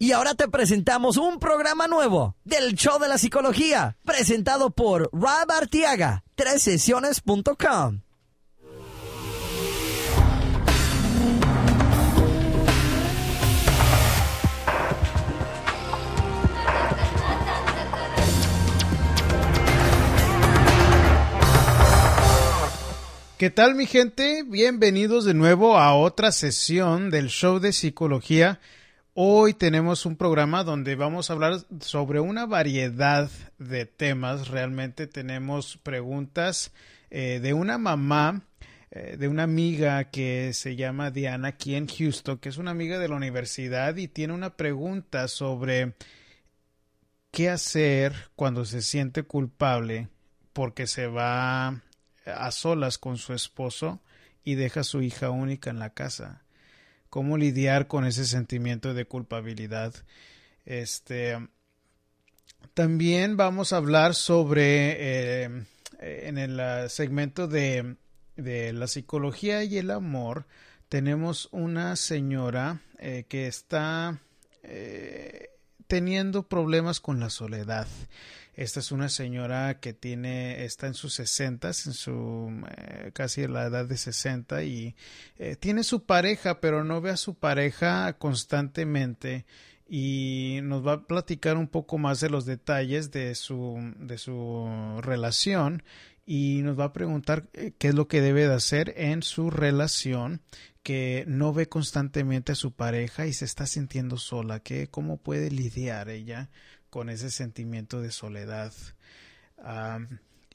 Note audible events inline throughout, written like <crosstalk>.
Y ahora te presentamos un programa nuevo del Show de la Psicología, presentado por Rob Artiaga, sesiones.com. ¿Qué tal mi gente? Bienvenidos de nuevo a otra sesión del show de psicología Hoy tenemos un programa donde vamos a hablar sobre una variedad de temas. Realmente tenemos preguntas eh, de una mamá, eh, de una amiga que se llama Diana aquí en Houston, que es una amiga de la universidad y tiene una pregunta sobre qué hacer cuando se siente culpable porque se va a solas con su esposo y deja a su hija única en la casa cómo lidiar con ese sentimiento de culpabilidad. Este, también vamos a hablar sobre, eh, en el ah, segmento de, de, la psicología y el amor, tenemos una señora eh, que está eh, teniendo problemas con la soledad. Esta es una señora que tiene, está en sus sesentas, en su eh, casi la edad de sesenta y eh, tiene su pareja, pero no ve a su pareja constantemente y nos va a platicar un poco más de los detalles de su, de su relación y nos va a preguntar eh, qué es lo que debe de hacer en su relación que no ve constantemente a su pareja y se está sintiendo sola, que cómo puede lidiar ella con ese sentimiento de soledad.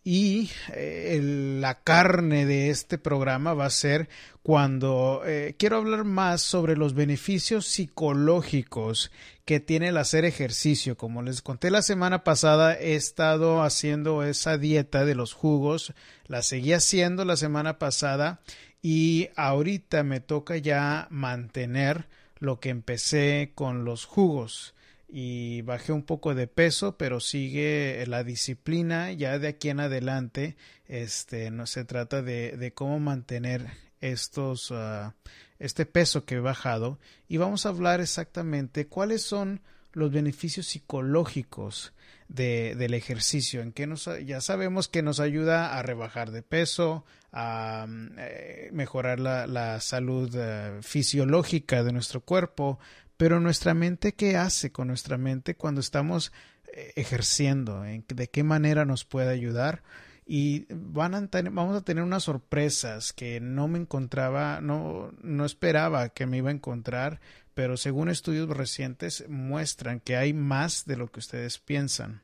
y eh, la carne de este programa va a ser cuando eh, quiero hablar más sobre los beneficios psicológicos que tiene el hacer ejercicio. Como les conté la semana pasada, he estado haciendo esa dieta de los jugos, la seguí haciendo la semana pasada y ahorita me toca ya mantener lo que empecé con los jugos y bajé un poco de peso, pero sigue la disciplina ya de aquí en adelante. Este no se trata de, de cómo mantener estos uh, este peso que he bajado y vamos a hablar exactamente cuáles son los beneficios psicológicos de, del ejercicio, en que nos, ya sabemos que nos ayuda a rebajar de peso, a eh, mejorar la, la salud uh, fisiológica de nuestro cuerpo, pero nuestra mente, ¿qué hace con nuestra mente cuando estamos eh, ejerciendo? ¿De qué manera nos puede ayudar? Y van a vamos a tener unas sorpresas que no me encontraba, no, no esperaba que me iba a encontrar, pero según estudios recientes muestran que hay más de lo que ustedes piensan.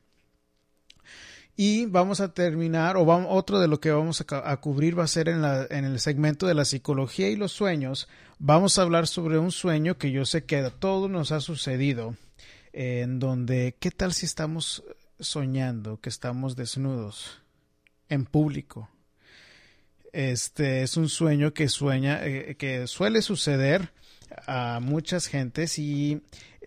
Y vamos a terminar, o vamos, otro de lo que vamos a, cubrir va a ser en, la, en, el segmento de la psicología y los sueños. Vamos a hablar sobre un sueño que yo sé que a todos nos ha sucedido, en donde, ¿qué tal si estamos soñando que estamos desnudos en público? Este es un sueño que sueña, eh, que suele suceder a muchas gentes y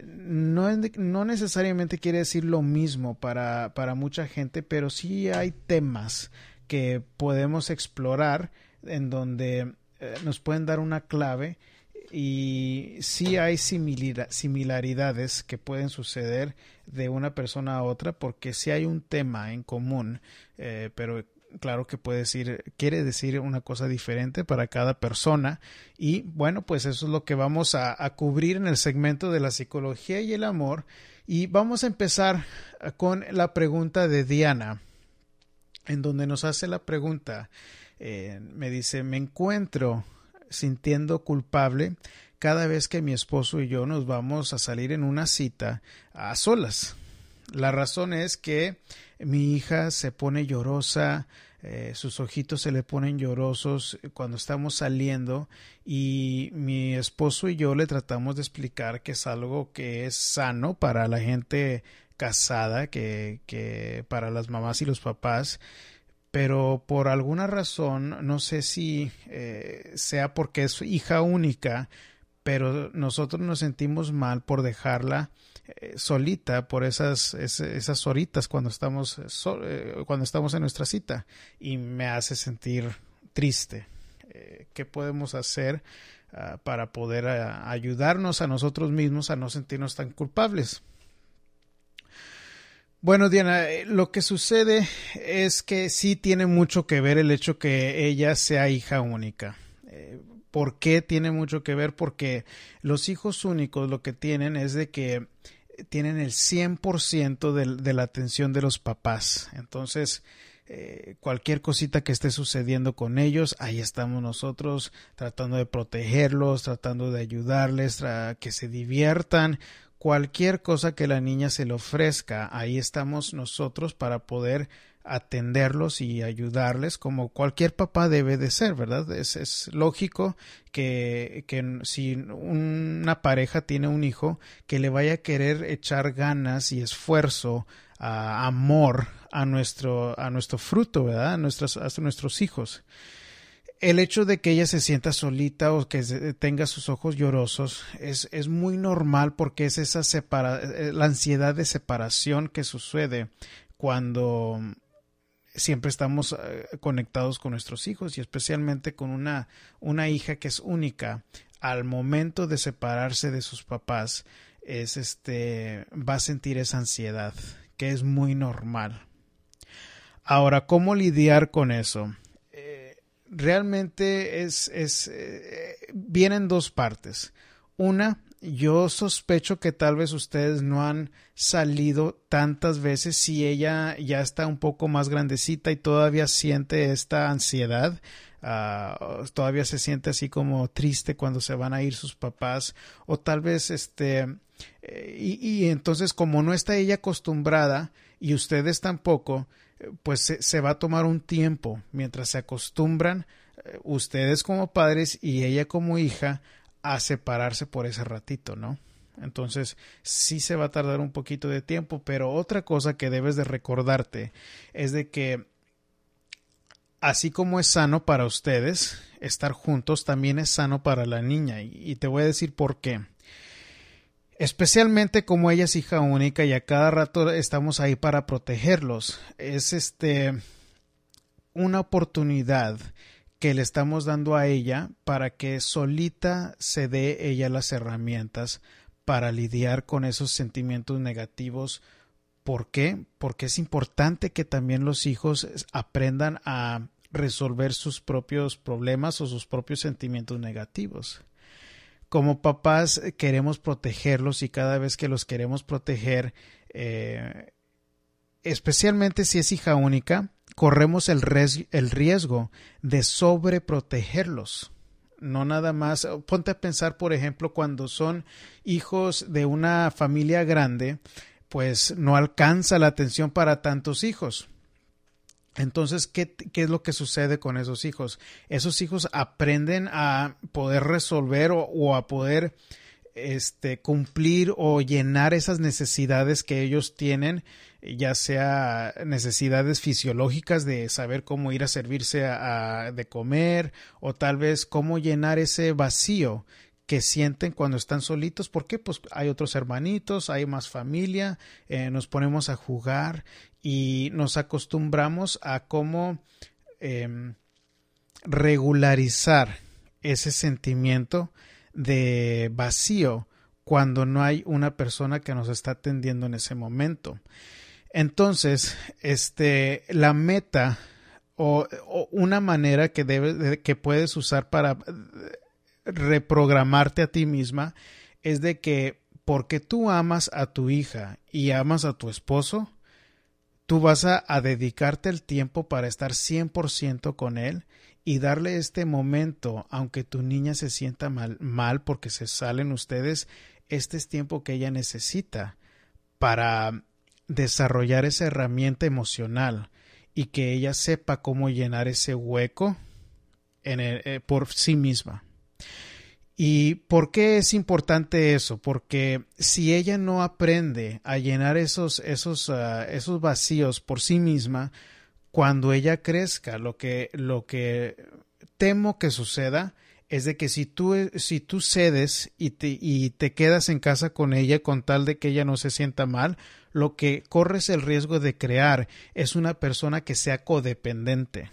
no, no necesariamente quiere decir lo mismo para, para mucha gente, pero sí hay temas que podemos explorar en donde eh, nos pueden dar una clave y sí hay similaridades que pueden suceder de una persona a otra porque sí hay un tema en común, eh, pero claro que puede decir, quiere decir una cosa diferente para cada persona. Y bueno, pues eso es lo que vamos a, cubrir en el segmento de la psicología y el amor. Y vamos a empezar con la pregunta de Diana, en donde nos hace la pregunta, eh, me dice, me encuentro sintiendo culpable cada vez que mi esposo y yo nos vamos a salir en una cita a solas. La razón es que mi hija se pone llorosa, eh, sus ojitos se le ponen llorosos cuando estamos saliendo y mi esposo y yo le tratamos de explicar que es algo que es sano para la gente casada, que, que para las mamás y los papás, pero por alguna razón, no sé si eh, sea porque es hija única, pero nosotros nos sentimos mal por dejarla eh, solita por esas, esas horitas cuando estamos, eh, cuando estamos en nuestra cita y me hace sentir triste. Eh, ¿Qué podemos hacer ah, para poder ah, ayudarnos a nosotros mismos a no sentirnos tan culpables. Bueno, Diana, eh, lo que sucede es que sí tiene mucho que ver el hecho que ella sea hija única. Eh, ¿Por qué tiene mucho que ver? Porque los hijos únicos lo que tienen es de que tienen el 100% de, de la atención de los papás. Entonces, eh, cualquier cosita que esté sucediendo con ellos, ahí estamos nosotros tratando de protegerlos, tratando de ayudarles, a que se diviertan, cualquier cosa que la niña se le ofrezca, ahí estamos nosotros para poder atenderlos y ayudarles como cualquier papá debe de ser, ¿verdad? Es, es lógico que, que, si una pareja tiene un hijo, que le vaya a querer echar ganas y esfuerzo, amor a nuestro, a nuestro fruto, ¿verdad? A, nuestros hijos el hecho de que ella se sienta solita o que tenga sus ojos llorosos es, es muy normal porque es esa separa eh, la ansiedad de separación que sucede cuando siempre estamos eh, conectados con nuestros hijos y especialmente con una, una hija que es única. Al momento de separarse de sus papás es este va a sentir esa ansiedad que es muy normal. Ahora cómo lidiar con eso realmente es, es eh, vienen dos partes. Una, yo sospecho que tal vez ustedes no han salido tantas veces si ella ya está un poco más grandecita y todavía siente esta ansiedad. Uh, todavía se siente así como triste cuando se van a ir sus papás o tal vez este eh, y, y, entonces como no está ella acostumbrada y ustedes tampoco pues se, va a tomar un tiempo mientras se acostumbran eh, ustedes como padres y ella como hija a separarse por ese ratito, ¿no? Entonces sí se va a tardar un poquito de tiempo, pero otra cosa que debes de recordarte es de que así como es sano para ustedes estar juntos, también es sano para la niña y te voy a decir por qué especialmente como ella es hija única y a cada rato estamos ahí para protegerlos. Es este una oportunidad que le estamos dando a ella para que solita se dé ella las herramientas para lidiar con esos sentimientos negativos. ¿Por qué? Porque es importante que también los hijos aprendan a resolver sus propios problemas o sus propios sentimientos negativos como papás eh, queremos protegerlos y cada vez que los queremos proteger, eh, especialmente si es hija única, corremos el, el riesgo de sobreprotegerlos. No nada más, ponte a pensar, por ejemplo, cuando son hijos de una familia grande, pues no alcanza la atención para tantos hijos. Entonces, ¿qué, ¿qué, es lo que sucede con esos hijos? Esos hijos aprenden a poder resolver o, a poder este, cumplir o llenar esas necesidades que ellos tienen, ya sea necesidades fisiológicas de saber cómo ir a servirse de comer o tal vez cómo llenar ese vacío que sienten cuando están solitos. ¿Por qué? Pues hay otros hermanitos, hay más familia, eh, nos ponemos a jugar y nos acostumbramos a cómo em, regularizar ese sentimiento de vacío cuando no hay una persona que nos está atendiendo en ese momento. Entonces, este, la meta o, una manera que debes, que puedes usar para reprogramarte a ti misma es de que porque tú amas a tu hija y amas a tu esposo, tú vas a, dedicarte el tiempo para estar 100% con él y darle este momento, aunque tu niña se sienta mal, mal porque se salen ustedes, este es tiempo que ella necesita para desarrollar esa herramienta emocional y que ella sepa cómo llenar ese hueco eh, por sí misma. ¿Y por qué es importante eso? Porque si ella no aprende a llenar esos, esos, ah, esos vacíos por sí misma, cuando ella crezca, lo que, lo que temo que suceda es de que si tú, si tú cedes y te, y te quedas en casa con ella con tal de que ella no se sienta mal, lo que corres el riesgo de crear es una persona que sea codependiente.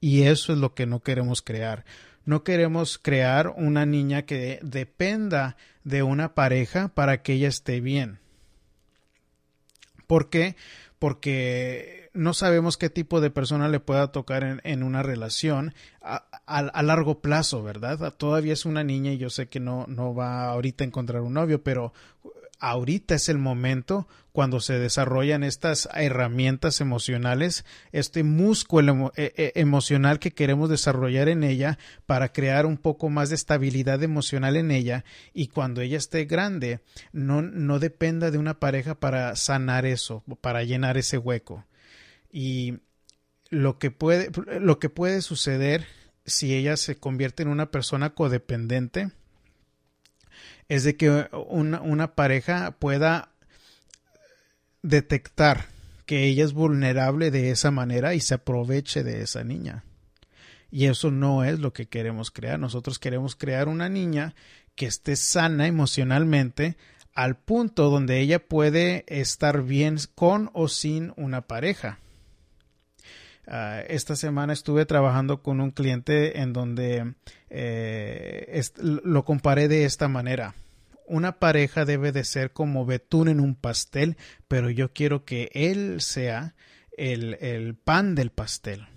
Y eso es lo que no queremos crear No queremos crear una niña que dependa de una pareja para que ella esté bien. ¿Por qué? Porque no sabemos qué tipo de persona le pueda tocar en, una relación a, largo plazo, ¿verdad? Todavía es una niña y yo sé que no, no va ahorita a encontrar un novio, pero ahorita es el momento cuando se desarrollan estas herramientas emocionales, este músculo e, e, emocional que queremos desarrollar en ella para crear un poco más de estabilidad emocional en ella y cuando ella esté grande no, no dependa de una pareja para sanar eso, para llenar ese hueco. Y lo que puede, lo que puede suceder si ella se convierte en una persona codependiente, es de que una, pareja pueda detectar que ella es vulnerable de esa manera y se aproveche de esa niña. Y eso no es lo que queremos crear. Nosotros queremos crear una niña que esté sana emocionalmente al punto donde ella puede estar bien con o sin una pareja. Ah, esta semana estuve trabajando con un cliente en donde eh, lo comparé de esta manera. Una pareja debe de ser como betún en un pastel, pero yo quiero que él sea el, el pan del pastel.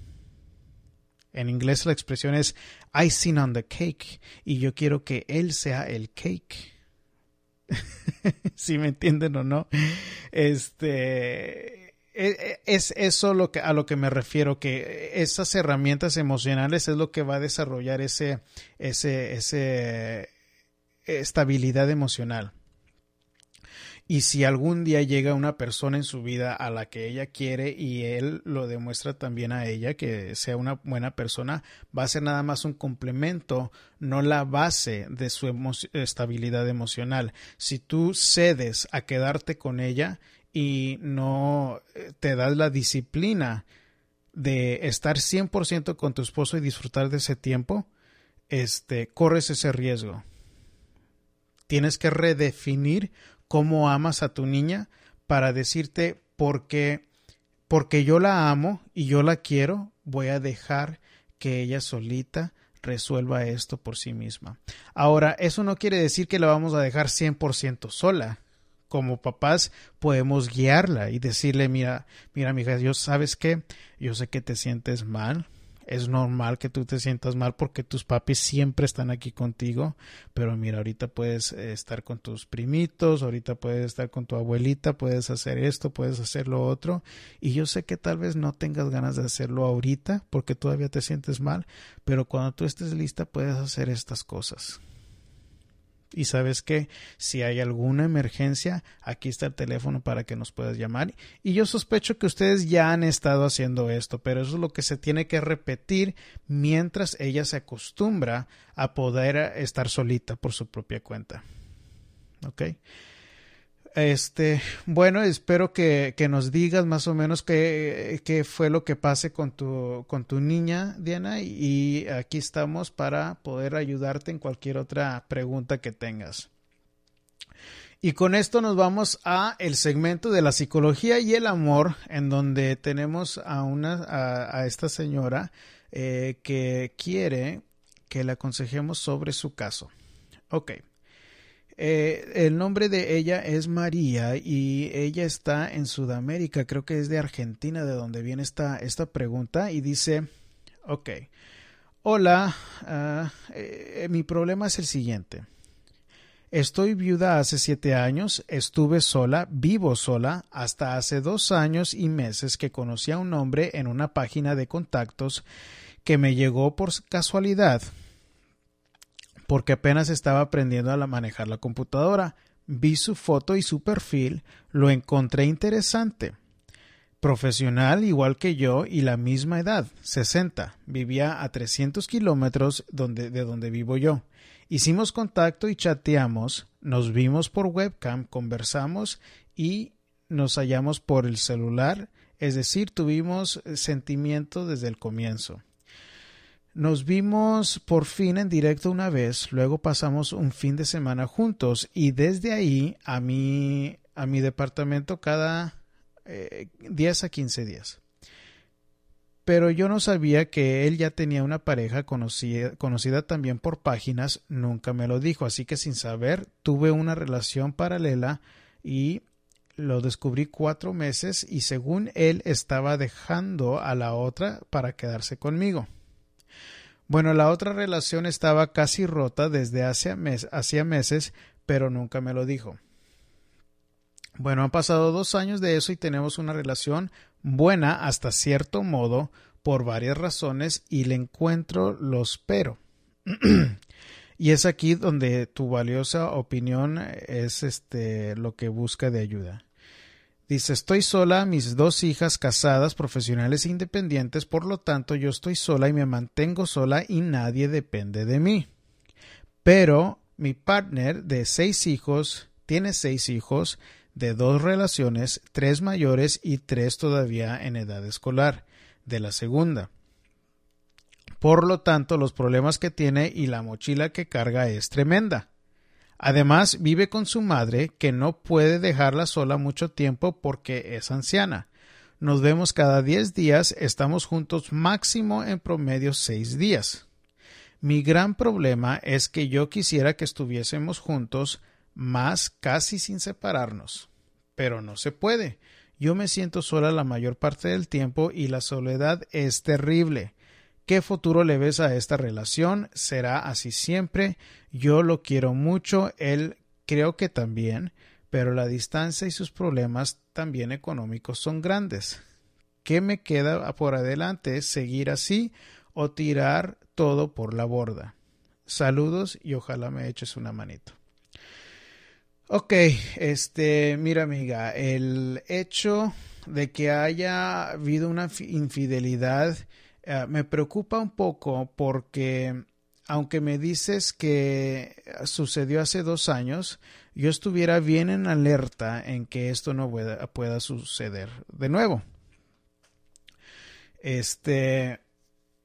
En inglés la expresión es icing on the cake y yo quiero que él sea el cake. <laughs> si me entienden o no. Este es eso lo que, a lo que me refiero, que esas herramientas emocionales es lo que va a desarrollar ese, ese, ese estabilidad emocional. Y si algún día llega una persona en su vida a la que ella quiere y él lo demuestra también a ella que sea una buena persona, va a ser nada más un complemento, no la base de su estabilidad emocional. Si tú cedes a quedarte con ella, y no eh, te das la disciplina de estar 100% con tu esposo y disfrutar de ese tiempo, este, corres ese riesgo. Tienes que redefinir cómo amas a tu niña para decirte porque porque yo la amo y yo la quiero, voy a dejar que ella solita resuelva esto por sí misma. Ahora, eso no quiere decir que la vamos a dejar 100% sola como papás podemos guiarla y decirle, mira, mira, mija, yo sabes que yo sé que te sientes mal, es normal que tú te sientas mal porque tus papis siempre están aquí contigo, pero mira, ahorita puedes eh, estar con tus primitos, ahorita puedes estar con tu abuelita, puedes hacer esto, puedes hacer lo otro, y yo sé que tal vez no tengas ganas de hacerlo ahorita porque todavía te sientes mal, pero cuando tú estés lista puedes hacer estas cosas. Y sabes que si hay alguna emergencia, aquí está el teléfono para que nos puedas llamar. Y yo sospecho que ustedes ya han estado haciendo esto, pero eso es lo que se tiene que repetir mientras ella se acostumbra a poder estar solita por su propia cuenta. ¿Ok? Este, bueno, espero que, nos digas más o menos qué, fue lo que pase con tu, con tu niña, Diana, y aquí estamos para poder ayudarte en cualquier otra pregunta que tengas. Y con esto nos vamos a el segmento de la psicología y el amor, en donde tenemos a una a, esta señora eh, que quiere que le aconsejemos sobre su caso. Ok. Eh, el nombre de ella es María y ella está en Sudamérica, creo que es de Argentina de donde viene esta, esta pregunta y dice, ok, hola, eh, mi problema es el siguiente. Estoy viuda hace siete años, estuve sola, vivo sola, hasta hace dos años y meses que conocí a un hombre en una página de contactos que me llegó por casualidad porque apenas estaba aprendiendo a manejar la computadora. Vi su foto y su perfil, lo encontré interesante. Profesional igual que yo y la misma edad, 60. Vivía a 300 kilómetros de donde vivo yo. Hicimos contacto y chateamos, nos vimos por webcam, conversamos y nos hallamos por el celular, es decir, tuvimos sentimiento desde el comienzo. Nos vimos por fin en directo una vez, luego pasamos un fin de semana juntos y desde ahí a mi, a mi departamento cada eh, 10 a 15 días. pero yo no sabía que él ya tenía una pareja conocida, conocida también por páginas, nunca me lo dijo, así que sin saber tuve una relación paralela y lo descubrí cuatro meses y según él estaba dejando a la otra para quedarse conmigo. Bueno, la otra relación estaba casi rota desde hace hacía meses, pero nunca me lo dijo. Bueno, han pasado dos años de eso y tenemos una relación buena hasta cierto modo por varias razones y le encuentro los pero. <clears throat> y es aquí donde tu valiosa opinión es este lo que busca de ayuda. Dice, estoy sola, mis dos hijas casadas, profesionales e independientes, por lo tanto yo estoy sola y me mantengo sola y nadie depende de mí. Pero mi partner de seis hijos tiene seis hijos de dos relaciones, tres mayores y tres todavía en edad escolar, de la segunda. Por lo tanto, los problemas que tiene y la mochila que carga es tremenda. Además, vive con su madre, que no puede dejarla sola mucho tiempo porque es anciana. Nos vemos cada diez días, estamos juntos máximo en promedio seis días. Mi gran problema es que yo quisiera que estuviésemos juntos más casi sin separarnos. Pero no se puede. Yo me siento sola la mayor parte del tiempo y la soledad es terrible. ¿Qué futuro le ves a esta relación? ¿Será así siempre? Yo lo quiero mucho, él creo que también, pero la distancia y sus problemas también económicos son grandes. ¿Qué me queda por adelante? ¿Seguir así o tirar todo por la borda? Saludos y ojalá me eches una manito. Ok, este, mira amiga, el hecho de que haya habido una infidelidad eh, me preocupa un poco porque aunque me dices que sucedió hace dos años, yo estuviera bien en alerta en que esto no pueda, pueda suceder de nuevo. Este,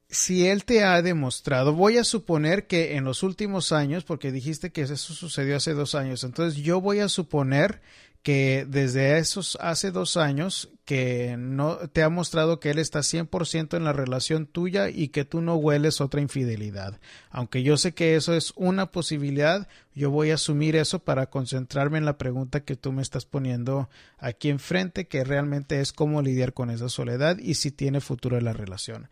si él te ha demostrado, voy a suponer que en los últimos años, porque dijiste que eso sucedió hace dos años, entonces yo voy a suponer que desde esos hace dos años que no te ha mostrado que él está 100% en la relación tuya y que tú no hueles otra infidelidad. Aunque yo sé que eso es una posibilidad, yo voy a asumir eso para concentrarme en la pregunta que tú me estás poniendo aquí enfrente, que realmente es cómo lidiar con esa soledad y si tiene futuro la relación.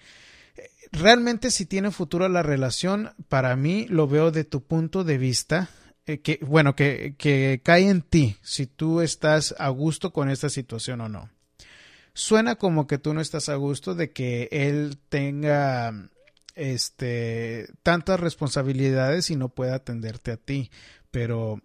Realmente si tiene futuro la relación, para mí lo veo de tu punto de vista, eh, que, bueno, que, que cae en ti si tú estás a gusto con esta situación o no. Suena como que tú no estás a gusto de que él tenga este tantas responsabilidades y no pueda atenderte a ti, pero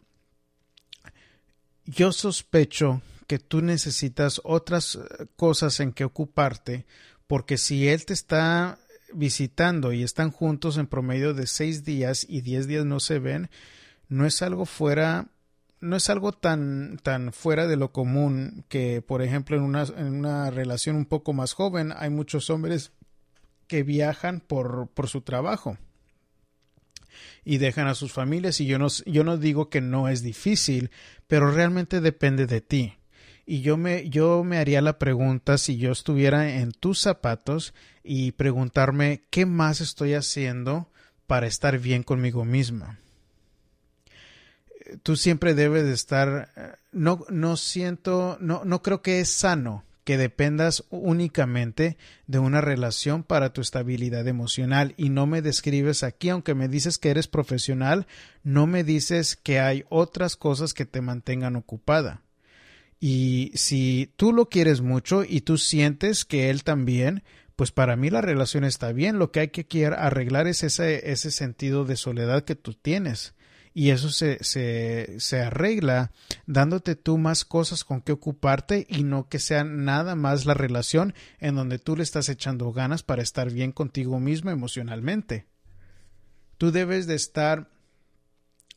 yo sospecho que tú necesitas otras cosas en que ocuparte, porque si él te está visitando y están juntos en promedio de seis días y diez días no se ven, no es algo fuera no es algo tan, tan fuera de lo común que, por ejemplo, en una, en una relación un poco más joven hay muchos hombres que viajan por, por su trabajo y dejan a sus familias y yo no, yo no digo que no es difícil, pero realmente depende de ti. Y yo me, yo me haría la pregunta si yo estuviera en tus zapatos y preguntarme qué más estoy haciendo para estar bien conmigo misma tú siempre debes de estar, eh, no, no siento, no, no creo que es sano que dependas únicamente de una relación para tu estabilidad emocional y no me describes aquí, aunque me dices que eres profesional, no me dices que hay otras cosas que te mantengan ocupada. Y si tú lo quieres mucho y tú sientes que él también, pues para mí la relación está bien. Lo que hay que arreglar es ese, ese sentido de soledad que tú tienes y eso se, se, se arregla dándote tú más cosas con que ocuparte y no que sea nada más la relación en donde tú le estás echando ganas para estar bien contigo mismo emocionalmente. Tú debes de estar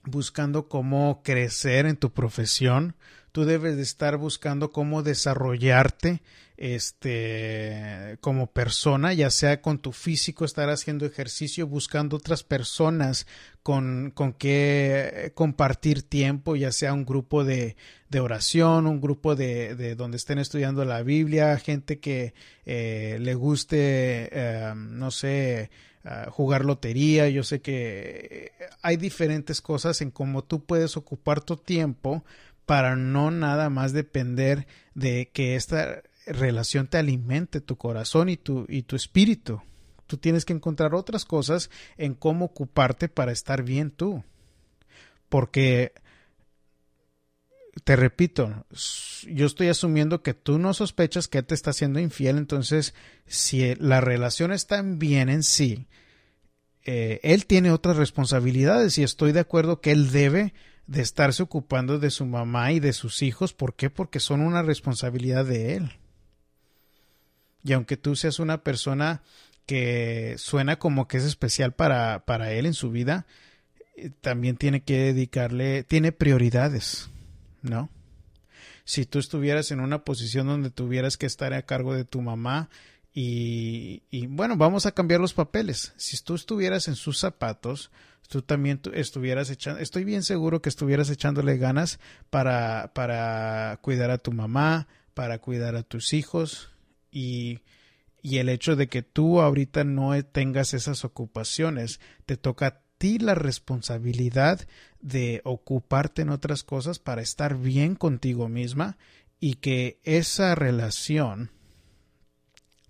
buscando cómo crecer en tu profesión, tú debes de estar buscando cómo desarrollarte este como persona, ya sea con tu físico, estar haciendo ejercicio, buscando otras personas con, con que compartir tiempo, ya sea un grupo de, de oración, un grupo de, de, donde estén estudiando la Biblia, gente que eh, le guste, eh, no sé, uh, jugar lotería. Yo sé que hay diferentes cosas en cómo tú puedes ocupar tu tiempo para no nada más depender de que esta relación te alimente tu corazón y tu, y tu espíritu. Tú tienes que encontrar otras cosas en cómo ocuparte para estar bien tú. Porque, te repito, yo estoy asumiendo que tú no sospechas que te está siendo infiel, entonces si la relación está bien en sí, eh, él tiene otras responsabilidades y estoy de acuerdo que él debe de estarse ocupando de su mamá y de sus hijos. ¿Por qué? Porque son una responsabilidad de él. Y aunque tú seas una persona que suena como que es especial para, para él en su vida, eh, también tiene que dedicarle, tiene prioridades, ¿no? Si tú estuvieras en una posición donde tuvieras que estar a cargo de tu mamá y, y bueno, vamos a cambiar los papeles. Si tú estuvieras en sus zapatos, tú también estuvieras echando, estoy bien seguro que estuvieras echándole ganas para, para cuidar a tu mamá, para cuidar a tus hijos, y, y el hecho de que tú ahorita no tengas esas ocupaciones, te toca a ti la responsabilidad de ocuparte en otras cosas para estar bien contigo misma y que esa relación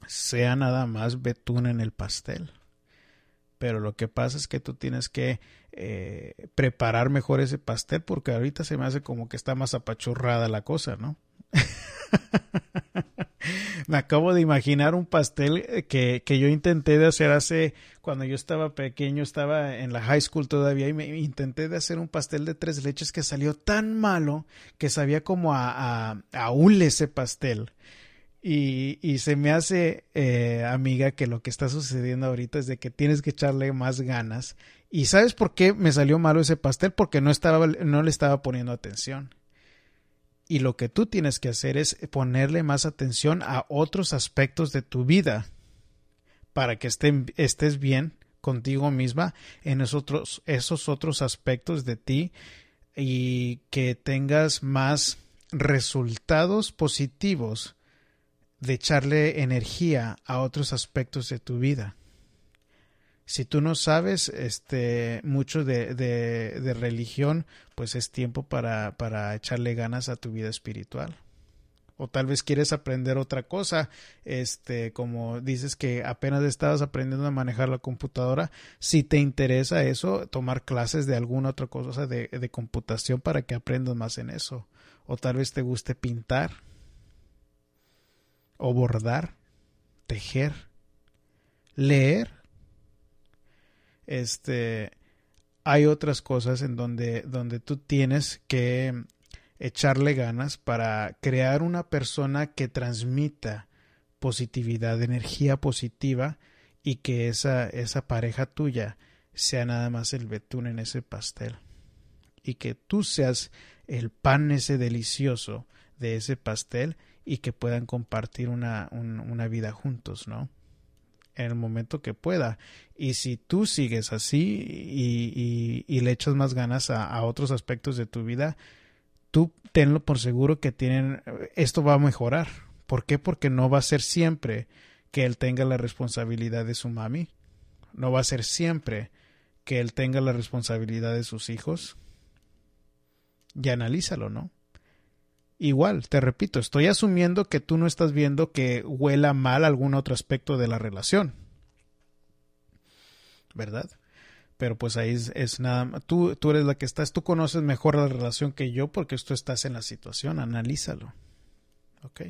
sea nada más betún en el pastel. Pero lo que pasa es que tú tienes que eh, preparar mejor ese pastel porque ahorita se me hace como que está más apachurrada la cosa, ¿no? <laughs> Me acabo de imaginar un pastel eh, que, que, yo intenté de hacer hace, cuando yo estaba pequeño, estaba en la high school todavía y me intenté de hacer un pastel de tres leches que salió tan malo que sabía como a, a, a ese pastel. Y, y, se me hace, eh, amiga, que lo que está sucediendo ahorita es de que tienes que echarle más ganas. ¿Y sabes por qué me salió malo ese pastel? Porque no, estaba, no le estaba poniendo atención. Y lo que tú tienes que hacer es ponerle más atención a otros aspectos de tu vida para que estén, estés bien contigo misma en esos otros, esos otros aspectos de ti y que tengas más resultados positivos de echarle energía a otros aspectos de tu vida si tú no sabes este mucho de, de, religión, pues es tiempo para, para echarle ganas a tu vida espiritual. O tal vez quieres aprender otra cosa, este, como dices que apenas estabas aprendiendo a manejar la computadora, si te interesa eso, tomar clases de alguna otra cosa de, de computación para que aprendas más en eso, o tal vez te guste pintar, o bordar, tejer, leer, este, hay otras cosas en donde, donde tú tienes que echarle ganas para crear una persona que transmita positividad, energía positiva y que esa, esa pareja tuya sea nada más el betún en ese pastel y que tú seas el pan ese delicioso de ese pastel y que puedan compartir una, una vida juntos, ¿no? En el momento que pueda. Y si tú sigues así y, le echas más ganas a, a, otros aspectos de tu vida, tú tenlo por seguro que tienen, esto va a mejorar. ¿Por qué? Porque no va a ser siempre que él tenga la responsabilidad de su mami. No va a ser siempre que él tenga la responsabilidad de sus hijos. Y analízalo, ¿no? Igual, te repito, estoy asumiendo que tú no estás viendo que huela mal algún otro aspecto de la relación. ¿Verdad? Pero pues ahí es, nada tú, tú eres la que estás, tú conoces mejor la relación que yo porque tú estás en la situación, analízalo. ¿Ok?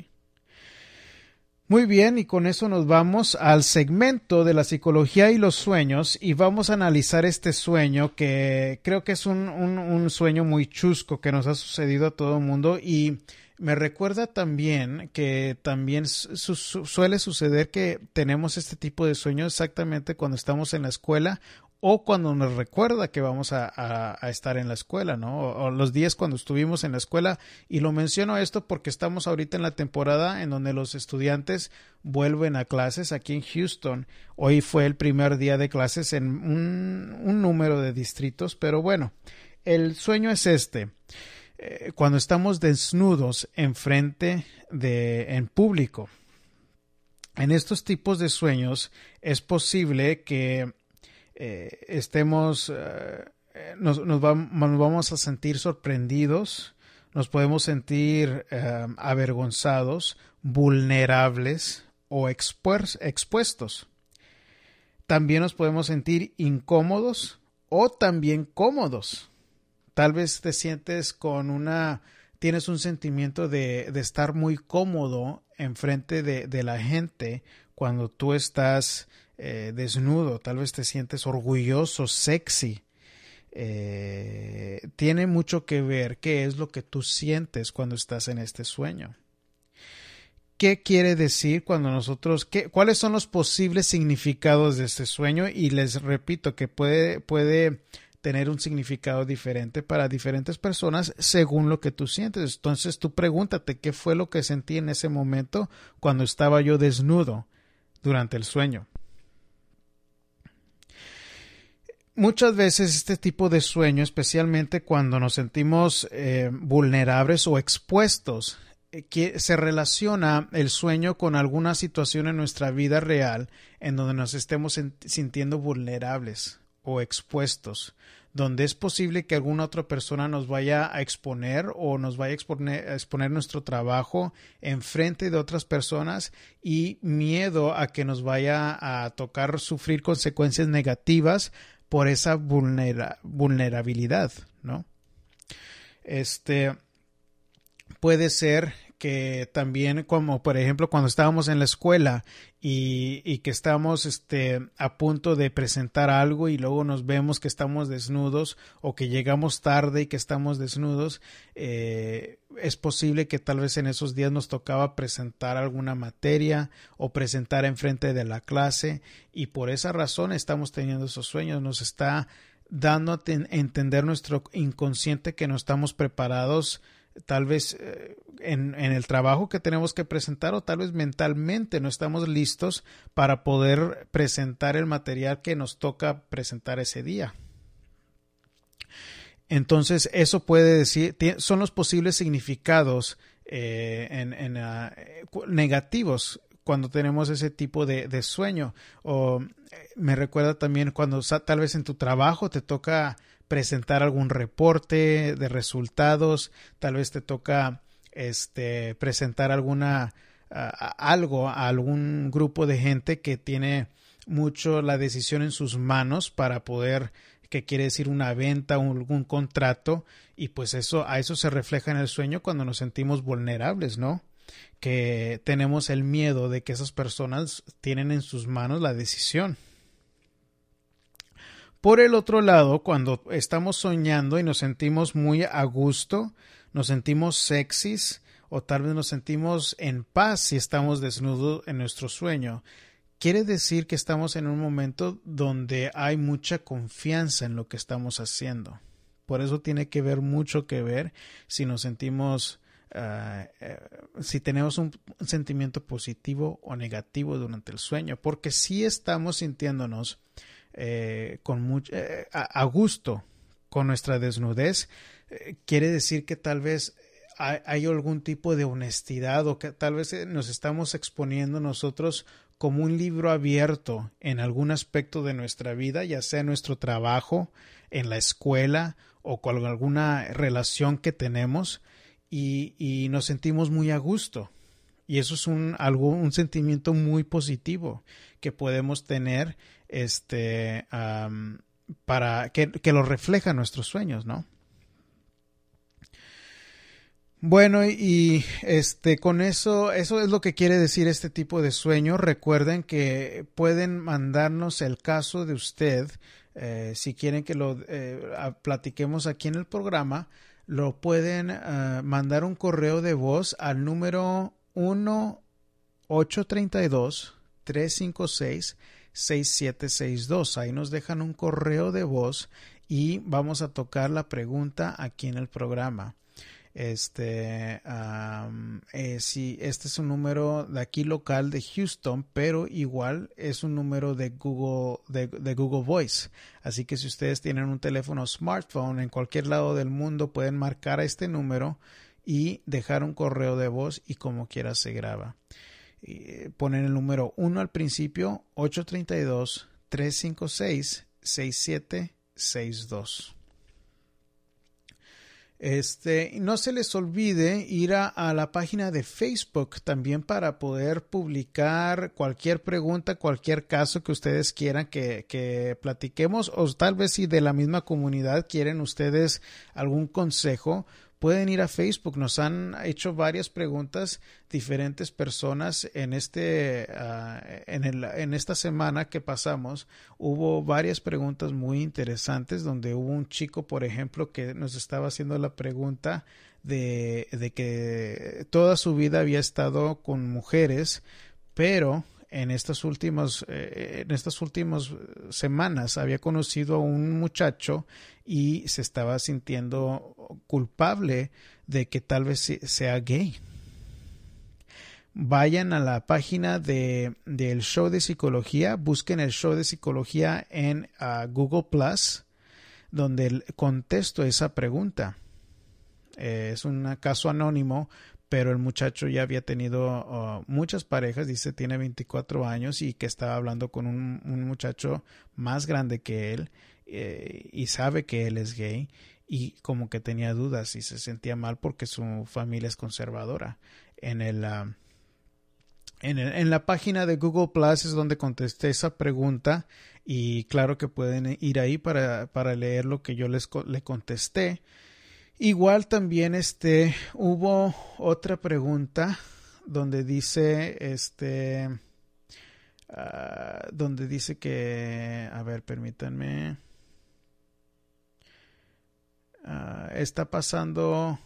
Muy bien, y con eso nos vamos al segmento de la psicología y los sueños y vamos a analizar este sueño que creo que es un, un, sueño muy chusco que nos ha sucedido a todo el mundo y me recuerda también que también su, su, suele suceder que tenemos este tipo de sueños exactamente cuando estamos en la escuela o cuando nos recuerda que vamos a, estar en la escuela, ¿no? O, los días cuando estuvimos en la escuela. Y lo menciono esto porque estamos ahorita en la temporada en donde los estudiantes vuelven a clases aquí en Houston. Hoy fue el primer día de clases en un, número de distritos, pero bueno, el sueño es este. Eh, cuando estamos desnudos enfrente de, en público. En estos tipos de sueños es posible que eh, estemos, eh, nos, vamos a sentir sorprendidos, nos podemos sentir eh, avergonzados, vulnerables o expuestos. También nos podemos sentir incómodos o también cómodos. Tal vez te sientes con una, tienes un sentimiento de, estar muy cómodo enfrente de, de la gente cuando tú estás eh, desnudo, tal vez te sientes orgulloso, sexy. Eh, tiene mucho que ver qué es lo que tú sientes cuando estás en este sueño. ¿Qué quiere decir cuando nosotros, qué, cuáles son los posibles significados de este sueño? Y les repito que puede, puede tener un significado diferente para diferentes personas según lo que tú sientes. Entonces tú pregúntate qué fue lo que sentí en ese momento cuando estaba yo desnudo durante el sueño. Muchas veces este tipo de sueño, especialmente cuando nos sentimos eh, vulnerables o expuestos, eh, que se relaciona el sueño con alguna situación en nuestra vida real en donde nos estemos sintiendo vulnerables o expuestos, donde es posible que alguna otra persona nos vaya a exponer o nos vaya a exponer, a exponer nuestro trabajo en frente de otras personas y miedo a que nos vaya a tocar sufrir consecuencias negativas por esa vulnerabilidad, ¿no? Este puede ser que también como por ejemplo cuando estábamos en la escuela y, y, que estamos este, a punto de presentar algo y luego nos vemos que estamos desnudos o que llegamos tarde y que estamos desnudos eh, es posible que tal vez en esos días nos tocaba presentar alguna materia o presentar enfrente de la clase y por esa razón estamos teniendo esos sueños. Nos está dando a entender nuestro inconsciente que no estamos preparados tal vez eh, en, el trabajo que tenemos que presentar o tal vez mentalmente no estamos listos para poder presentar el material que nos toca presentar ese día. Entonces, eso puede decir, son los posibles significados eh, ah, negativos cuando tenemos ese tipo de, de, sueño. O eh, me recuerda también cuando tal vez en tu trabajo te toca presentar algún reporte de resultados, tal vez te toca este presentar alguna algo a algún grupo de gente que tiene mucho la decisión en sus manos para poder que quiere decir una venta o algún contrato y pues eso a eso se refleja en el sueño cuando nos sentimos vulnerables, ¿no? Que tenemos el miedo de que esas personas tienen en sus manos la decisión. Por el otro lado, cuando estamos soñando y nos sentimos muy a gusto, nos sentimos sexys o tal vez nos sentimos en paz si estamos desnudos en nuestro sueño, quiere decir que estamos en un momento donde hay mucha confianza en lo que estamos haciendo. Por eso tiene que ver mucho que ver si nos sentimos eh, si tenemos un sentimiento positivo o negativo durante el sueño, porque si estamos sintiéndonos eh, con mucho, eh, a, gusto con nuestra desnudez, eh, quiere decir que tal vez hay, algún tipo de honestidad o que tal vez nos estamos exponiendo nosotros como un libro abierto en algún aspecto de nuestra vida, ya sea nuestro trabajo, en la escuela o con alguna relación que tenemos y, y nos sentimos muy a gusto. Y eso es un, algo, un sentimiento muy positivo que podemos tener este, para que, que, lo refleja nuestros sueños, ¿no? Bueno, y este, con eso, eso es lo que quiere decir este tipo de sueño. Recuerden que pueden mandarnos el caso de usted, eh, si quieren que lo eh, platiquemos aquí en el programa, lo pueden ah, mandar un correo de voz al número 1 832 356 6762. Ahí nos dejan un correo de voz y vamos a tocar la pregunta aquí en el programa. Este, si este es un número de aquí local de Houston, pero igual es un número de Google, de, de, Google Voice. Así que si ustedes tienen un teléfono smartphone en cualquier lado del mundo, pueden marcar a este número y dejar un correo de voz y como quiera se graba. ponen el número 1 al principio, 832 356 6762. Este, no se les olvide ir a, la página de Facebook también para poder publicar cualquier pregunta, cualquier caso que ustedes quieran que, que platiquemos o tal vez si de la misma comunidad quieren ustedes algún consejo, pueden ir a Facebook. Nos han hecho varias preguntas diferentes personas en este ah, en, el, en esta semana que pasamos. Hubo varias preguntas muy interesantes donde hubo un chico, por ejemplo, que nos estaba haciendo la pregunta de, de que toda su vida había estado con mujeres, pero en estas últimas eh, en estas últimas semanas había conocido a un muchacho y se estaba sintiendo culpable de que tal vez sea gay. Vayan a la página de, del show de psicología, busquen el show de psicología en ah, Google Plus, donde contesto esa pregunta. Eh, es un caso anónimo, pero el muchacho ya había tenido ah, muchas parejas, dice tiene 24 años y que estaba hablando con un, muchacho más grande que él eh, y sabe que él es gay y como que tenía dudas y se sentía mal porque su familia es conservadora. En el, ah, en, en, la página de Google Plus es donde contesté esa pregunta y claro que pueden ir ahí para, para leer lo que yo les le contesté. Igual también este hubo otra pregunta donde dice este ah, donde dice que a ver permítanme. Ah, está pasando,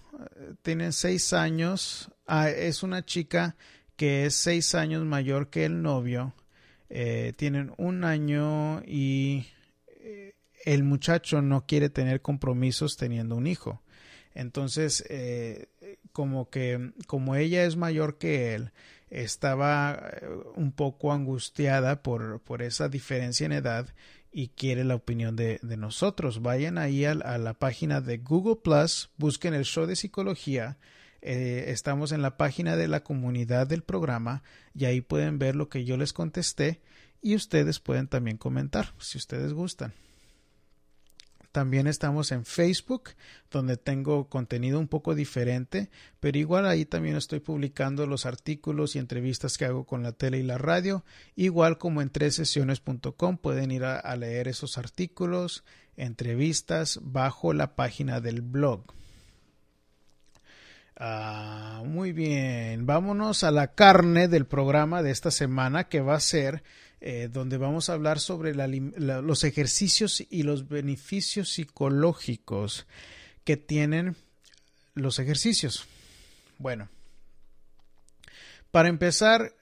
tiene seis años, ah, es una chica que es seis años mayor que el novio, eh, tienen un año y eh, el muchacho no quiere tener compromisos teniendo un hijo. Entonces, eh, como que, como ella es mayor que él, estaba un poco angustiada por, por esa diferencia en edad y quiere la opinión de, nosotros. Vayan ahí a, la página de Google Plus, busquen el show de psicología. Eh, estamos en la página de la comunidad del programa y ahí pueden ver lo que yo les contesté y ustedes pueden también comentar si ustedes gustan. También estamos en Facebook, donde tengo contenido un poco diferente, pero igual ahí también estoy publicando los artículos y entrevistas que hago con la tele y la radio, igual como en tresesiones.com pueden ir a, leer esos artículos, entrevistas bajo la página del blog. Ah, muy bien, vámonos a la carne del programa de esta semana que va a ser eh, donde vamos a hablar sobre los ejercicios y los beneficios psicológicos que tienen los ejercicios. Bueno, para empezar,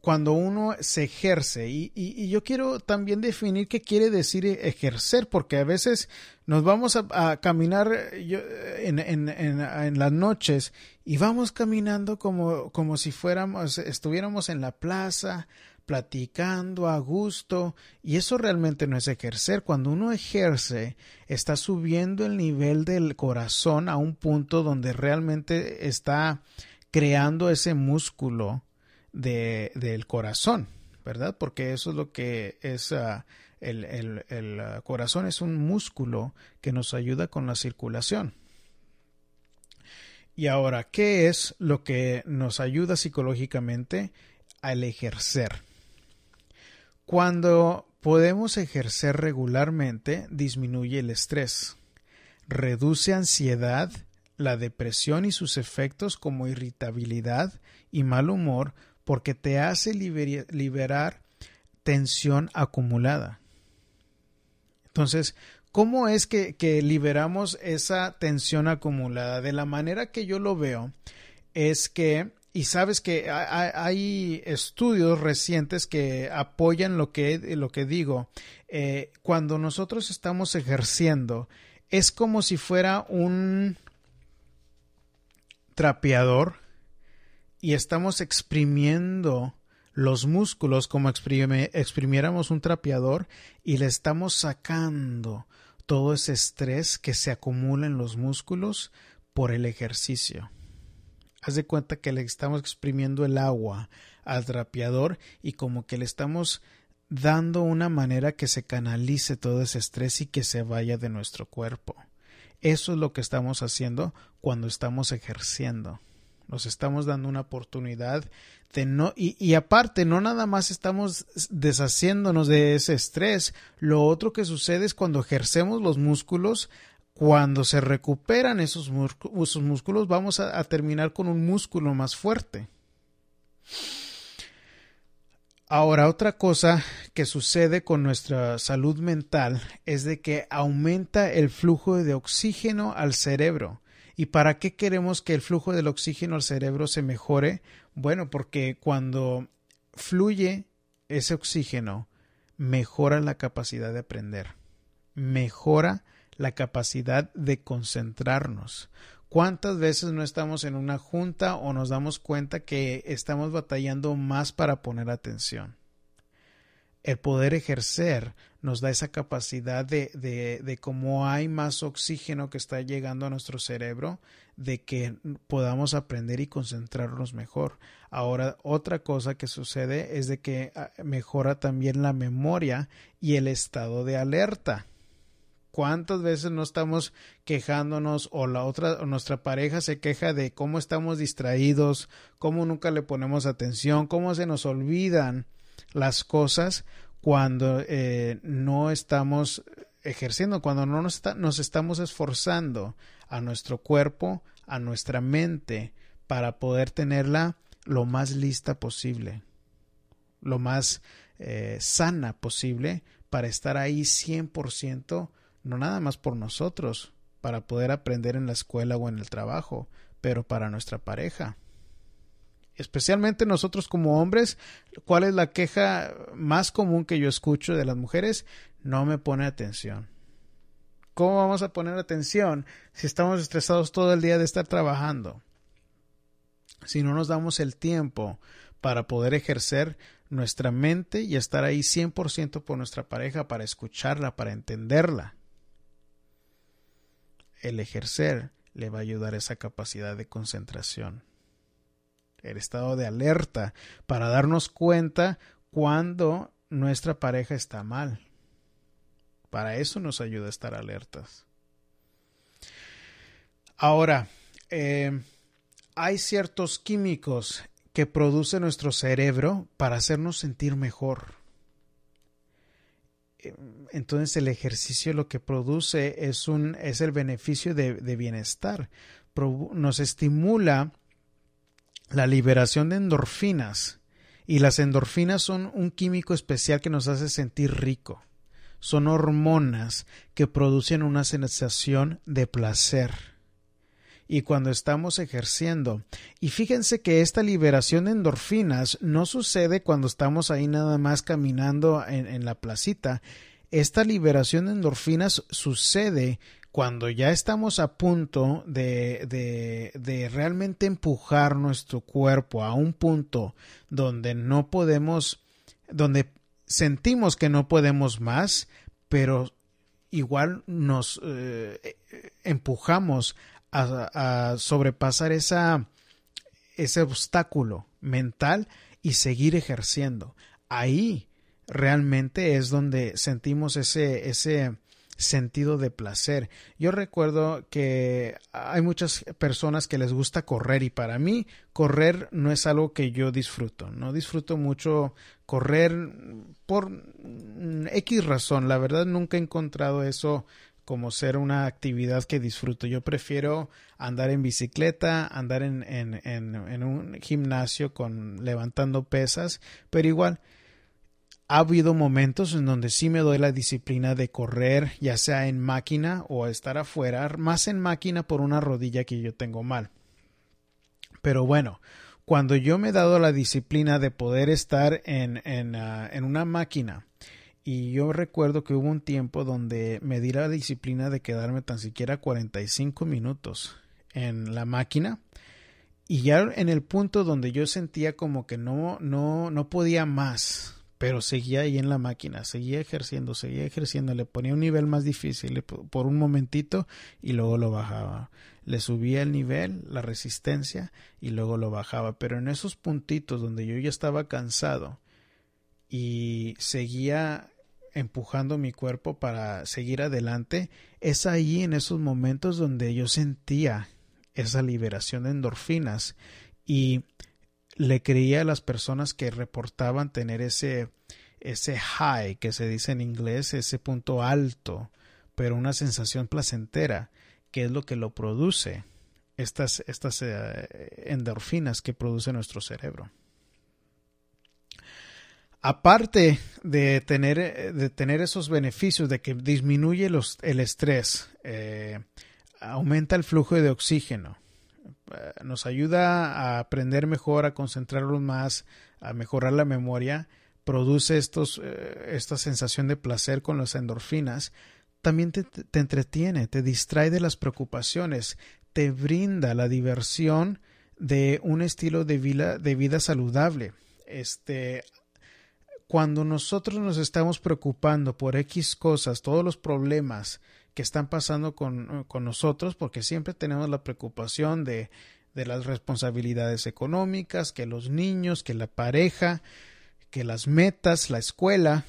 cuando uno se ejerce, y, yo quiero también definir qué quiere decir ejercer, porque a veces nos vamos a, caminar en, en, las noches y vamos caminando como, como si fuéramos, estuviéramos en la plaza, platicando a gusto y eso realmente no es ejercer. Cuando uno ejerce, está subiendo el nivel del corazón a un punto donde realmente está creando ese músculo de, del corazón, ¿verdad? Porque eso es lo que es... Ah, el, el, ah, corazón es un músculo que nos ayuda con la circulación. Y ahora, ¿qué es lo que nos ayuda psicológicamente al ejercer? Cuando podemos ejercer regularmente, disminuye el estrés, reduce ansiedad, la depresión y sus efectos como irritabilidad y mal humor porque te hace liberar tensión acumulada. Entonces, ¿cómo es que, liberamos esa tensión acumulada? De la manera que yo lo veo, es que y sabes que hay estudios recientes que apoyan lo que, lo que digo. Eh, cuando nosotros estamos ejerciendo, es como si fuera un trapeador y estamos exprimiendo los músculos como exprimiéramos un trapeador y le estamos sacando todo ese estrés que se acumula en los músculos por el ejercicio. Haz de cuenta que le estamos exprimiendo el agua al trapeador y como que le estamos dando una manera que se canalice todo ese estrés y que se vaya de nuestro cuerpo. Eso es lo que estamos haciendo cuando estamos ejerciendo. Nos estamos dando una oportunidad de no, y, y, aparte, no nada más estamos deshaciéndonos de ese estrés. Lo otro que sucede es cuando ejercemos los músculos, cuando se recuperan esos, músculos, vamos a, terminar con un músculo más fuerte. Ahora, otra cosa que sucede con nuestra salud mental es de que aumenta el flujo de oxígeno al cerebro. ¿Y para qué queremos que el flujo del oxígeno al cerebro se mejore? Bueno, porque cuando fluye ese oxígeno, mejora la capacidad de aprender, mejora la capacidad de concentrarnos. ¿Cuántas veces no estamos en una junta o nos damos cuenta que estamos batallando más para poner atención? El poder ejercer nos da esa capacidad de, de, de cómo hay más oxígeno que está llegando a nuestro cerebro, de que podamos aprender y concentrarnos mejor. Ahora, otra cosa que sucede es de que ah, mejora también la memoria y el estado de alerta. ¿Cuántas veces no estamos quejándonos o la otra o nuestra pareja se queja de cómo estamos distraídos, cómo nunca le ponemos atención, cómo se nos olvidan las cosas cuando eh, no estamos ejerciendo, cuando no nos, estamos esforzando a nuestro cuerpo, a nuestra mente, para poder tenerla lo más lista posible, lo más eh, sana posible, para estar ahí 100% no nada más por nosotros, para poder aprender en la escuela o en el trabajo, pero para nuestra pareja. Especialmente nosotros como hombres, ¿cuál es la queja más común que yo escucho de las mujeres? No me pone atención. ¿Cómo vamos a poner atención si estamos estresados todo el día de estar trabajando? Si no nos damos el tiempo para poder ejercer nuestra mente y estar ahí 100% por nuestra pareja para escucharla, para entenderla el ejercer le va a ayudar esa capacidad de concentración. El estado de alerta para darnos cuenta cuando nuestra pareja está mal. Para eso nos ayuda a estar alertas. Ahora, eh, hay ciertos químicos que produce nuestro cerebro para hacernos sentir mejor entonces el ejercicio lo que produce es un es el beneficio de, bienestar. Nos estimula la liberación de endorfinas. Y las endorfinas son un químico especial que nos hace sentir rico. Son hormonas que producen una sensación de placer y cuando estamos ejerciendo. Y fíjense que esta liberación de endorfinas no sucede cuando estamos ahí nada más caminando en, la placita. Esta liberación de endorfinas sucede cuando ya estamos a punto de, de, realmente empujar nuestro cuerpo a un punto donde no podemos, donde sentimos que no podemos más, pero igual nos eh, empujamos a, sobrepasar esa, ese obstáculo mental y seguir ejerciendo. Ahí realmente es donde sentimos ese, ese sentido de placer. Yo recuerdo que hay muchas personas que les gusta correr y para mí correr no es algo que yo disfruto. No disfruto mucho correr por X razón. La verdad nunca he encontrado eso como ser una actividad que disfruto. Yo prefiero andar en bicicleta, andar en, en, en, un gimnasio con levantando pesas, pero igual ha habido momentos en donde sí me doy la disciplina de correr, ya sea en máquina o estar afuera, más en máquina por una rodilla que yo tengo mal. Pero bueno, cuando yo me he dado la disciplina de poder estar en, en, ah, en una máquina, y yo recuerdo que hubo un tiempo donde me di la disciplina de quedarme tan siquiera 45 minutos en la máquina. Y ya en el punto donde yo sentía como que no, no, no podía más, pero seguía ahí en la máquina, seguía ejerciendo, seguía ejerciendo, le ponía un nivel más difícil por un momentito y luego lo bajaba. Le subía el nivel, la resistencia y luego lo bajaba. Pero en esos puntitos donde yo ya estaba cansado y seguía empujando mi cuerpo para seguir adelante, es ahí en esos momentos donde yo sentía esa liberación de endorfinas y le creía a las personas que reportaban tener ese ese high que se dice en inglés, ese punto alto, pero una sensación placentera, que es lo que lo produce, estas, estas eh, endorfinas que produce nuestro cerebro aparte de tener, de tener esos beneficios de que disminuye el estrés, eh, aumenta el flujo de oxígeno, eh, nos ayuda a aprender mejor, a concentrarnos más, a mejorar la memoria, produce estos, eh, esta sensación de placer con las endorfinas, también te, te, entretiene, te distrae de las preocupaciones, te brinda la diversión de un estilo de vida, de vida saludable. Este, cuando nosotros nos estamos preocupando por X cosas, todos los problemas que están pasando con, con nosotros, porque siempre tenemos la preocupación de, de las responsabilidades económicas, que los niños, que la pareja, que las metas, la escuela,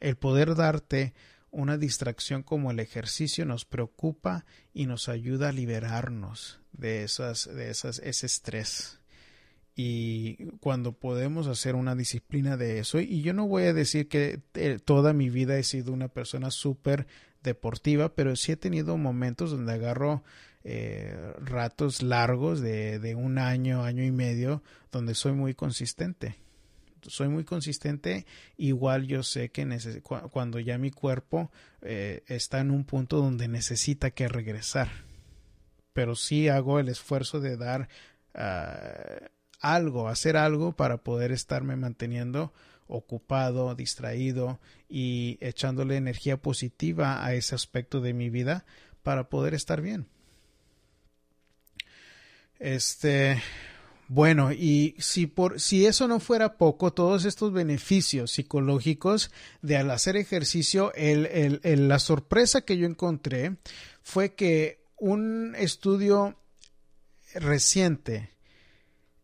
el poder darte una distracción como el ejercicio nos preocupa y nos ayuda a liberarnos de esas, de esas, ese estrés y cuando podemos hacer una disciplina de eso y yo no voy a decir que eh, toda mi vida he sido una persona súper deportiva pero sí he tenido momentos donde agarro eh, ratos largos de, de, un año año y medio donde soy muy consistente. Soy muy consistente igual yo sé que cuando ya mi cuerpo eh, está en un punto donde necesita que regresar. Pero sí hago el esfuerzo de dar uh, algo, hacer algo para poder estarme manteniendo ocupado, distraído y echándole energía positiva a ese aspecto de mi vida para poder estar bien. Este, bueno, y si por si eso no fuera poco, todos estos beneficios psicológicos de al hacer ejercicio, el, el, la sorpresa que yo encontré fue que un estudio reciente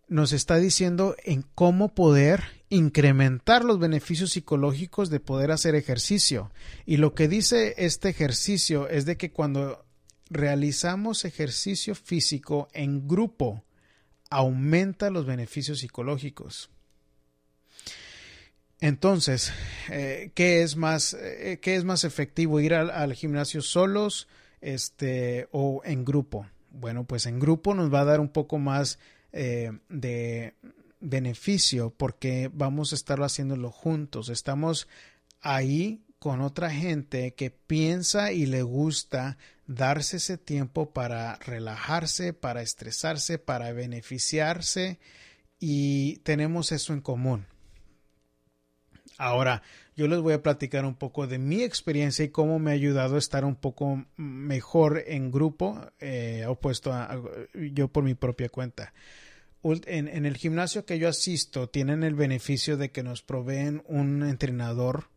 nos está diciendo en cómo poder incrementar los beneficios psicológicos de poder hacer ejercicio. Y lo que dice este ejercicio es de que cuando realizamos ejercicio físico en grupo, aumenta los beneficios psicológicos. Entonces, eh, ¿qué, es más, eh, ¿qué es más efectivo? ¿Ir al, al, gimnasio solos este, o en grupo? Bueno, pues en grupo nos va a dar un poco más eh, de beneficio porque vamos a estarlo haciéndolo juntos. Estamos ahí con otra gente que piensa y le gusta darse ese tiempo para relajarse, para estresarse, para beneficiarse y tenemos eso en común. Ahora, yo les voy a platicar un poco de mi experiencia y cómo me ha ayudado a estar un poco mejor en grupo, eh, opuesto a, yo por mi propia cuenta. En, el gimnasio que yo asisto tienen el beneficio de que nos proveen un entrenador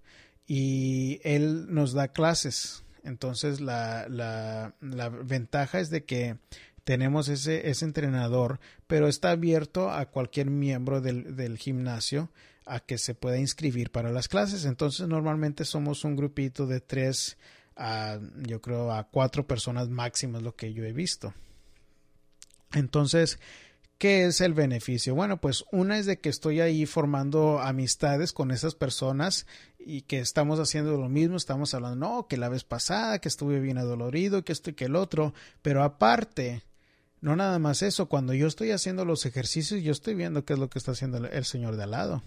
y él nos da clases. Entonces la, la, la ventaja es de que tenemos ese, ese entrenador, pero está abierto a cualquier miembro del, del gimnasio a que se pueda inscribir para las clases. Entonces normalmente somos un grupito de tres a yo creo a cuatro personas máximo es lo que yo he visto. Entonces, ¿qué es el beneficio? Bueno, pues una es de que estoy ahí formando amistades con esas personas y que estamos haciendo lo mismo, estamos hablando, no, que la vez pasada, que estuve bien adolorido, que esto y que el otro, pero aparte, no nada más eso, cuando yo estoy haciendo los ejercicios, yo estoy viendo qué es lo que está haciendo el señor de al lado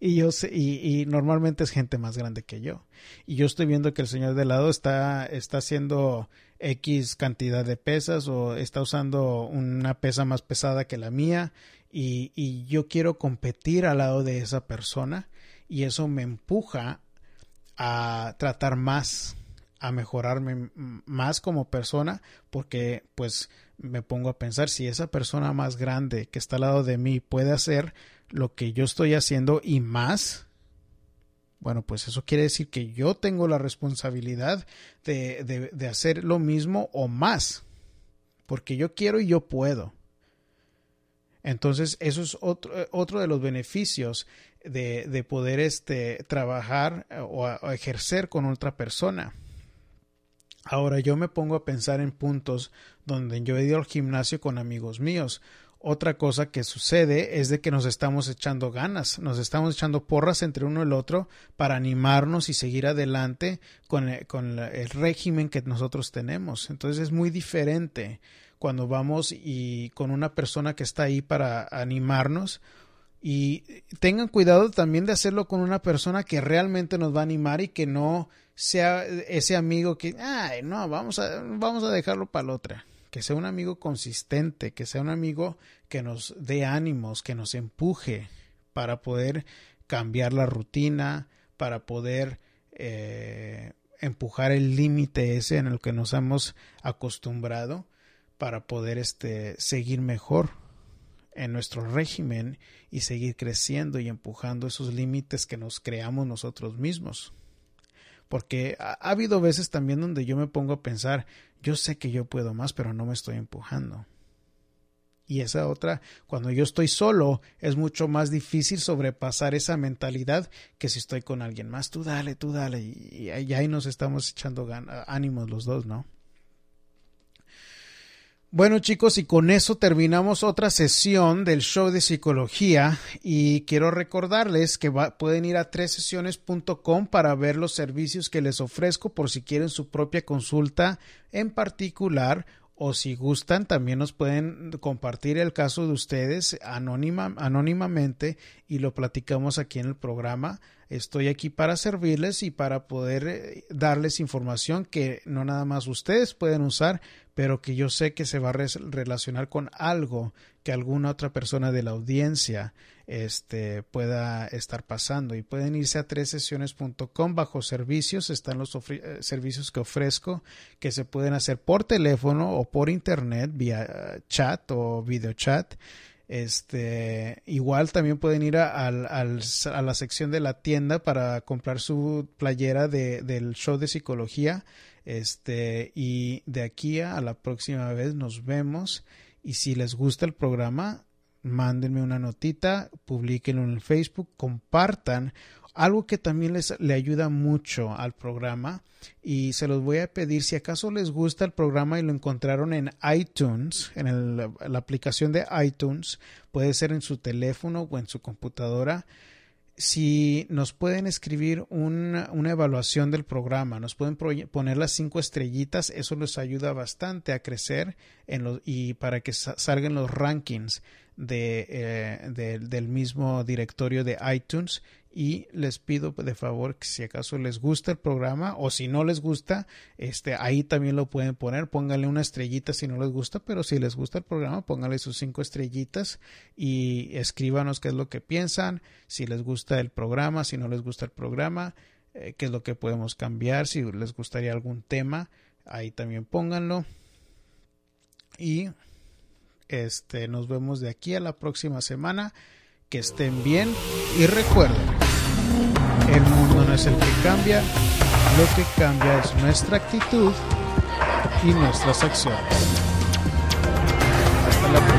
y yo sé, y, normalmente es gente más grande que yo. Y yo estoy viendo que el señor de lado está, está haciendo X cantidad de pesas o está usando una pesa más pesada que la mía y, y yo quiero competir al lado de esa persona y eso me empuja a tratar más a mejorarme más como persona porque pues me pongo a pensar si esa persona más grande que está al lado de mí puede hacer lo que yo estoy haciendo y más bueno pues eso quiere decir que yo tengo la responsabilidad de, de, hacer lo mismo o más porque yo quiero y yo puedo entonces eso es otro, otro de los beneficios de, de poder este, trabajar o, o ejercer con otra persona Ahora yo me pongo a pensar en puntos donde yo he ido al gimnasio con amigos míos. Otra cosa que sucede es de que nos estamos echando ganas, nos estamos echando porras entre uno y el otro para animarnos y seguir adelante con, el, con el régimen que nosotros tenemos. Entonces es muy diferente cuando vamos y con una persona que está ahí para animarnos y tengan cuidado también de hacerlo con una persona que realmente nos va a animar y que no sea ese amigo que, ay, no, vamos a, vamos a dejarlo para la otra. Que sea un amigo consistente, que sea un amigo que nos dé ánimos, que nos empuje para poder cambiar la rutina, para poder eh, empujar el límite ese en el que nos hemos acostumbrado, para poder este, seguir mejor en nuestro régimen y seguir creciendo y empujando esos límites que nos creamos nosotros mismos. Porque ha, ha, habido veces también donde yo me pongo a pensar, yo sé que yo puedo más, pero no me estoy empujando. Y esa otra, cuando yo estoy solo, es mucho más difícil sobrepasar esa mentalidad que si estoy con alguien más. Tú dale, tú dale. Y, y ahí nos estamos echando ánimos los dos, ¿no? Bueno chicos, y con eso terminamos otra sesión del show de psicología y quiero recordarles que pueden ir a tresesiones.com para ver los servicios que les ofrezco por si quieren su propia consulta en particular o si gustan también nos pueden compartir el caso de ustedes anónima, anónimamente y lo platicamos aquí en el programa. Estoy aquí para servirles y para poder eh, darles información que no nada más ustedes pueden usar, pero que yo sé que se va a relacionar con algo que alguna otra persona de la audiencia este, pueda estar pasando. Y pueden irse a tres sesiones.com bajo servicios, están los eh, servicios que ofrezco que se pueden hacer por teléfono o por internet vía eh, chat o video chat. Este, igual también pueden ir a, a, la sección de la tienda para comprar su playera de, del show de psicología. Este, y de aquí a la próxima vez nos vemos. Y si les gusta el programa, mándenme una notita, publiquenlo en el Facebook, compartan. Algo que también les le ayuda mucho al programa y se los voy a pedir si acaso les gusta el programa y lo encontraron en iTunes, en la aplicación de iTunes, puede ser en su teléfono o en su computadora si nos pueden escribir una, una, evaluación del programa, nos pueden poner las cinco estrellitas, eso les ayuda bastante a crecer y para que salgan los rankings eh, de, del mismo directorio de iTunes y les pido de favor que si acaso les gusta el programa o si no les gusta, este ahí también lo pueden poner, pónganle una estrellita si no les gusta, pero si les gusta el programa, pónganle sus cinco estrellitas y escríbanos qué es lo que piensan, si les gusta el programa, si no les gusta el programa, eh, qué es lo que podemos cambiar, si les gustaría algún tema, ahí también pónganlo. Y este, nos vemos de aquí a la próxima semana. Que estén bien y recuerden, el mundo no es el que cambia, lo que cambia es nuestra actitud y nuestras acciones. Hasta la próxima.